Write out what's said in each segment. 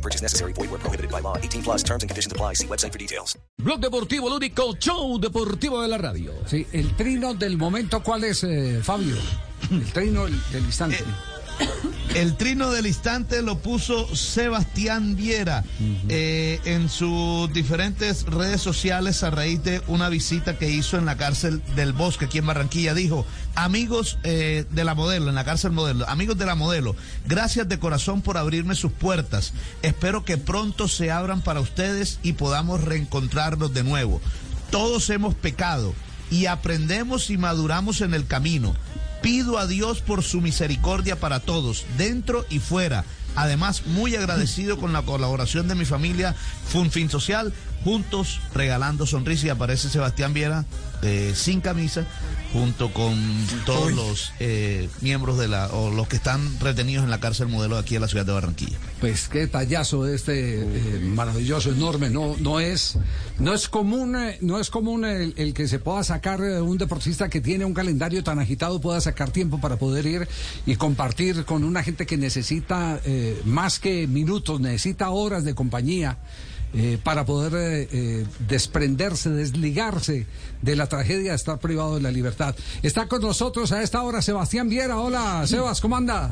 No purchase necessary. Void where prohibited by law. 18 plus terms and conditions apply. See website for details. Blog Deportivo, el único show deportivo de la radio. Sí, el trino del momento, ¿cuál es, eh, Fabio? El trino del, del instante. El trino del instante lo puso Sebastián Viera eh, en sus diferentes redes sociales a raíz de una visita que hizo en la cárcel del Bosque aquí en Barranquilla. Dijo, amigos eh, de la modelo, en la cárcel modelo, amigos de la modelo, gracias de corazón por abrirme sus puertas. Espero que pronto se abran para ustedes y podamos reencontrarnos de nuevo. Todos hemos pecado y aprendemos y maduramos en el camino. Pido a Dios por su misericordia para todos, dentro y fuera. Además, muy agradecido con la colaboración de mi familia Funfin Social, juntos regalando sonrisas y aparece Sebastián Viera eh, sin camisa, junto con todos los eh, miembros de la, o los que están retenidos en la cárcel modelo de aquí en la ciudad de Barranquilla. Pues qué tallazo de este eh, maravilloso, enorme. No, no es, no es común, eh, no es común el, el que se pueda sacar un deportista que tiene un calendario tan agitado pueda sacar tiempo para poder ir y compartir con una gente que necesita más que minutos, necesita horas de compañía. Eh, para poder eh, eh, desprenderse, desligarse de la tragedia de estar privado de la libertad. Está con nosotros a esta hora Sebastián Viera. Hola, Sebas, ¿cómo anda?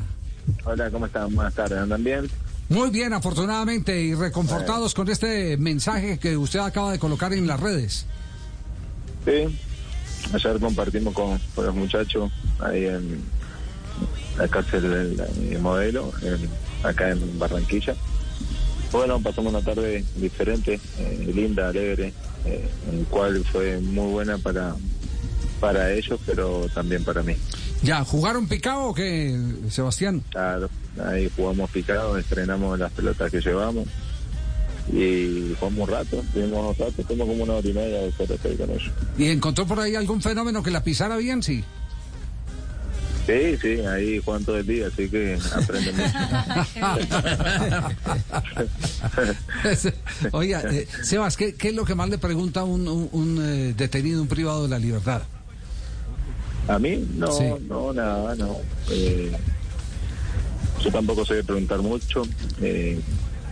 Hola, ¿cómo están? Buenas tardes, ¿andan bien? Muy bien, afortunadamente, y reconfortados con este mensaje que usted acaba de colocar en las redes. Sí, ayer compartimos con, con los muchachos ahí en la cárcel del del modelo, en- acá en Barranquilla. Bueno, pasamos una tarde diferente, eh, linda, alegre, eh, en cual fue muy buena para, para ellos, pero también para mí. ¿Ya jugaron picado o qué, Sebastián? Claro, ahí jugamos picado, estrenamos las pelotas que llevamos y jugamos un rato, estuvimos un rato, estuvimos como una hora y media de con ellos. ¿Y encontró por ahí algún fenómeno que la pisara bien? Sí. Sí, sí, ahí juegan todo el día, así que aprenden mucho. Oiga, eh, Sebas, ¿qué, qué es lo que más le pregunta un, un- un, eh, detenido, un privado de la libertad? A mí, no, Sí. no, nada, no. Eh, yo tampoco sé preguntar mucho, eh,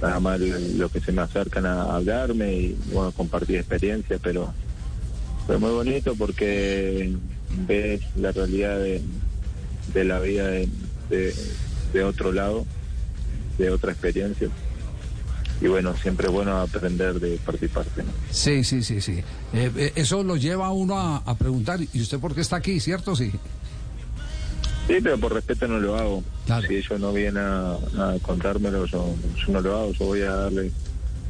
nada más lo que se me acercan a hablarme y, bueno, compartir experiencias, pero fue muy bonito porque ves la realidad de, de la vida de, de- de otro lado, de otra experiencia. Y bueno, siempre es bueno aprender de parte y parte, ¿no? Sí, sí, sí, sí. Eh, eh, eso lo lleva a uno a, a preguntar, ¿y usted por qué está aquí, cierto? Sí. Sí, pero por respeto no lo hago. Claro. Si ellos no vienen a, a contármelo, yo, yo no lo hago. Yo voy a darle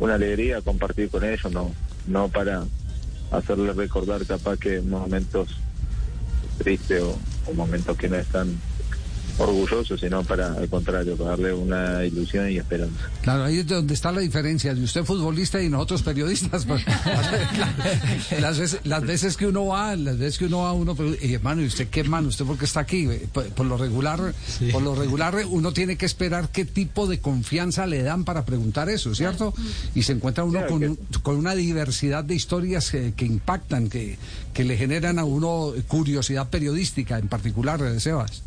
una alegría, a compartir con ellos, no, no para hacerles recordar capaz que momentos tristes o, o momentos que no están orgullosos, sino para, al contrario, para darle una ilusión y esperanza. Claro, ahí es donde está la diferencia de usted futbolista y nosotros periodistas. pues. las, veces, las veces que uno va, las veces que uno va, uno, pero, eh, hermano, ¿y usted qué, hermano? ¿Usted por qué está aquí? Eh, Por, por lo regular, por lo regular, uno tiene que esperar qué tipo de confianza le dan para preguntar eso, ¿cierto? Y se encuentra uno Claro con, que- un- con una diversidad de historias que, que impactan, que, que le generan a uno curiosidad periodística, en particular, eh, Sebas.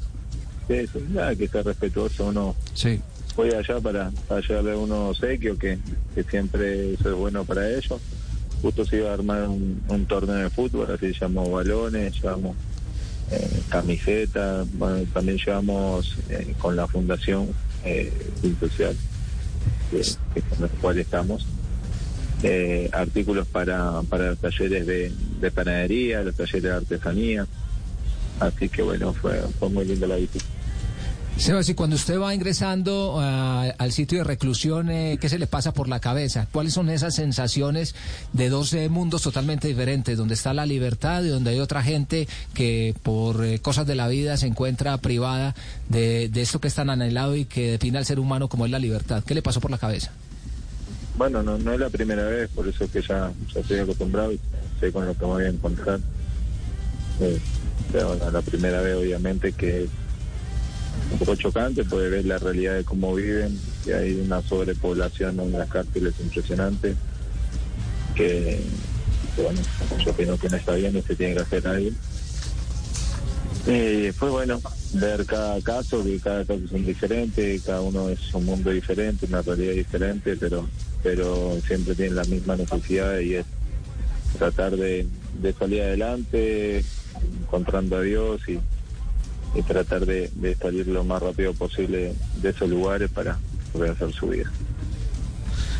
Sí, sí, nada, que sea respetuoso, uno Sí. voy allá para, para llevarle unos obsequios que, que siempre eso es bueno para ellos. Justo se iba a armar un, un torneo de fútbol, así llevamos balones, llevamos eh, camisetas, bueno, también llevamos eh, con la fundación eh, Social, que, que con la cual estamos, eh, artículos para, para los talleres de, de panadería, los talleres de artesanía. Así que bueno, fue, fue muy linda la visita. Sebas, y cuando usted va ingresando ah, al sitio de reclusión, eh, ¿qué se le pasa por la cabeza? ¿Cuáles son esas sensaciones de dos eh, mundos totalmente diferentes, donde está la libertad y donde hay otra gente que por eh, cosas de la vida se encuentra privada de, de esto que es tan anhelado y que define al ser humano como es la libertad? ¿Qué le pasó por la cabeza? bueno, no, no es la primera vez, por eso que ya, ya estoy acostumbrado y sé con lo que me voy a encontrar. Eh, pero bueno, la primera vez obviamente que es un poco chocante, puede ver la realidad de cómo viven, que hay una sobrepoblación en las cárceles impresionante, que, bueno, yo opino que no está bien y se tiene que hacer algo. Y después, bueno, ver cada caso, que cada caso son diferentes, cada uno es un mundo diferente, una realidad diferente, pero pero siempre tienen la misma necesidad y es tratar de, de salir adelante, encontrando a Dios y, y tratar de, de salir lo más rápido posible de esos lugares para poder hacer su vida.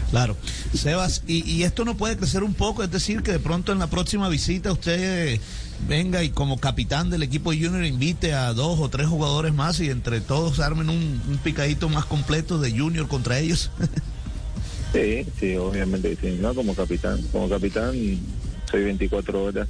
Claro. Sebas, y, y esto no puede crecer un poco, es decir, que de pronto en la próxima visita usted venga y como capitán del equipo Junior invite a dos o tres jugadores más y entre todos armen un, un picadito más completo de Junior contra ellos. Sí, sí, obviamente sí, no como capitán. Como capitán soy 24 horas.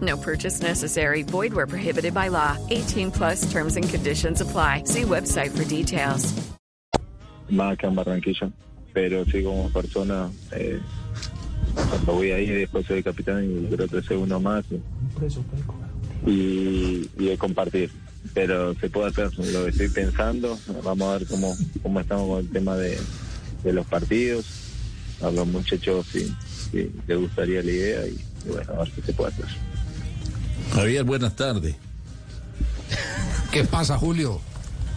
No purchase necessary. Void where prohibited by law. 18 plus terms and conditions apply. See website for details. más que en Barranquilla, pero sí como persona, eh, cuando voy ahí después soy capitán y creo que soy uno más y, y, de compartir. Pero se puede hacer, lo estoy pensando, vamos a ver cómo, estamos con el tema de, los partidos, a los muchachos si, si les gustaría la idea y, y bueno, a ver qué se puede hacer. Javier, buenas tardes. ¿Qué pasa, Julio?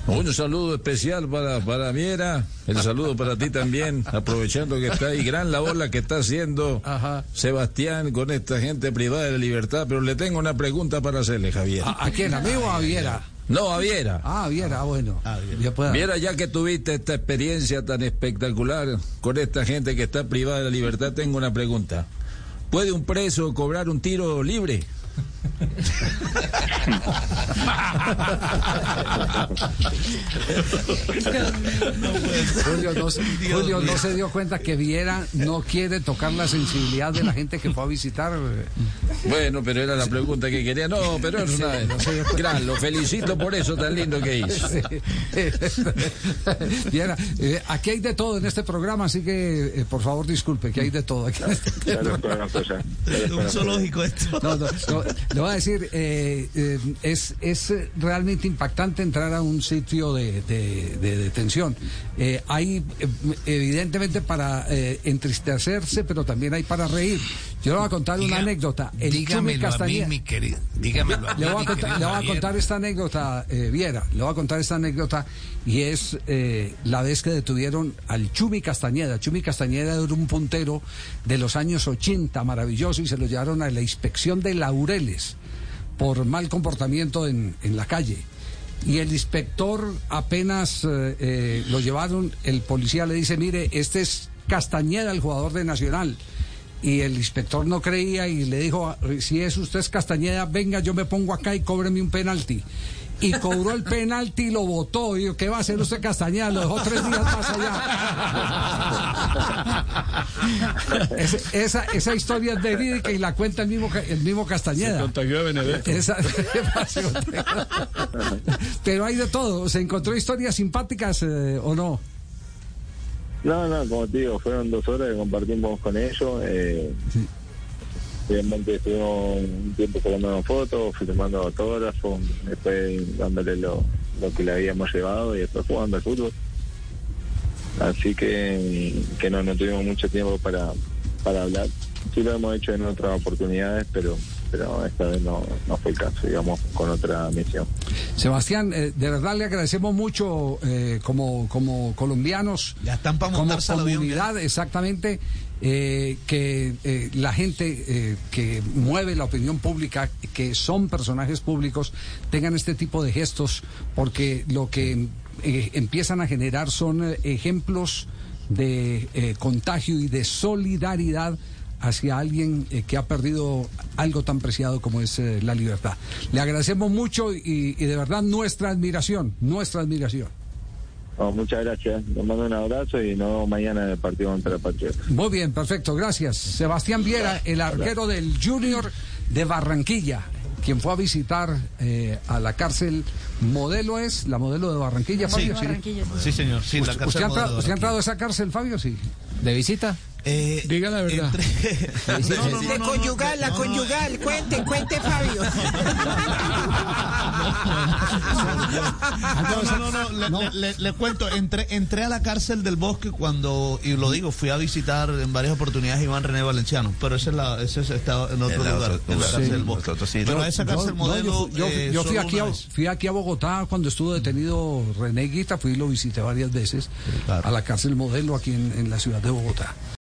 Un saludo especial para, para Miera, el saludo para ti también, aprovechando que está ahí, gran labor la que está haciendo Ajá. Sebastián con esta gente privada de la libertad, pero le tengo una pregunta para hacerle, Javier. ¿A, a quién? ¿A mí o a Viera? No, a Viera. Ah, Viera, bueno. Ya pueda. Viera, ya que tuviste esta experiencia tan espectacular con esta gente que está privada de la libertad, tengo una pregunta. ¿Puede un preso cobrar un tiro libre? Julio, no, se- Julio no se dio cuenta que Viera no quiere tocar la sensibilidad de la gente que fue a visitar. Bueno, pero era la pregunta que quería. No, pero es una gran. Lo felicito por eso tan lindo que hizo. Viera, eh, aquí hay de todo en este programa, así que eh, por favor disculpe, que hay de todo. Aquí en este Ya lo programa. conozco ya. ya lo un conozco. zoológico esto. No, no, no, le voy a decir, eh, eh, es, es realmente impactante entrar a un sitio de, de- de detención. Eh, hay eh, evidentemente para entristecerse, pero también hay para reír. Yo le voy a contar una anécdota. El Chumi dígamelo a mí, mi querido. Dígamelo a mí, le voy a contar, querido le voy a Javier. contar esta anécdota, eh, Viera, le voy a contar esta anécdota y es eh, la vez que detuvieron al Chumi Castañeda. Chumi Castañeda era un puntero de los años 80, maravilloso, y se lo llevaron a la inspección de Laureles por mal comportamiento en, en la calle. Y el inspector apenas eh, lo llevaron, el policía le dice, mire, este es Castañeda, el jugador de Nacional. Y el inspector no creía y le dijo, si es usted es Castañeda, venga, yo me pongo acá y cóbreme un penalti. Y cobró el penalti y lo votó. Y dijo, ¿qué va a hacer usted Castañeda? Lo dejó tres días más allá. Esa, esa historia es verídica y la cuenta el mismo, el mismo Castañeda. contagió de Benedetto. Esa- Pero hay de todo. ¿Se encontró historias simpáticas eh, o no? No, no, como te digo, fueron dos horas que compartimos con ellos. Eh, Obviamente estuvimos un tiempo tomando fotos, filmando autógrafos, después dándole lo, lo que le habíamos llevado y después jugando al fútbol. Así que, que no, no tuvimos mucho tiempo para, para hablar. Sí lo hemos hecho en otras oportunidades, pero pero esta vez no, no fue el caso, digamos, con otra misión. Sebastián, eh, de verdad le agradecemos mucho eh, como, como colombianos, Ya están para como avión, comunidad, exactamente, eh, que eh, la gente eh, que mueve la opinión pública, que son personajes públicos, tengan este tipo de gestos, porque lo que eh, empiezan a generar son eh, ejemplos de eh, contagio y de solidaridad hacia alguien eh, que ha perdido algo tan preciado como es eh, la libertad. Le agradecemos mucho y, y de verdad nuestra admiración, nuestra admiración. No, muchas gracias. Les mando un abrazo y nos vemos mañana en el partido contra Patriota. Muy bien, perfecto, gracias. Sebastián Viera, el arquero del Junior de Barranquilla, quien fue a visitar eh, a la cárcel modelo es, la modelo de Barranquilla, Sí, Fabio. sí, señor. Sí, la ¿Usted, cárcel usted ha, entrado- modelo de usted ha entrado a esa cárcel, Fabio? Sí. ¿De visita? Eh, Diga la verdad. No, no, no, De no, conyugal, la conyugal. Cuente, cuente, Fabio. No, no, no, no, le, le- le cuento, entré, entré a la cárcel del bosque cuando, y lo digo, fui a visitar en varias oportunidades a Iván René Valenciano, pero ese, es la, ese es- está en otro lugar, en la sí, cárcel del bosque. sí. Pero esa cárcel modelo. yo, yo- eh, yo fui, aquí a, fui aquí a Bogotá cuando estuvo detenido René Guita, fui y lo visité varias veces a la cárcel modelo aquí en, en la ciudad de Bogotá.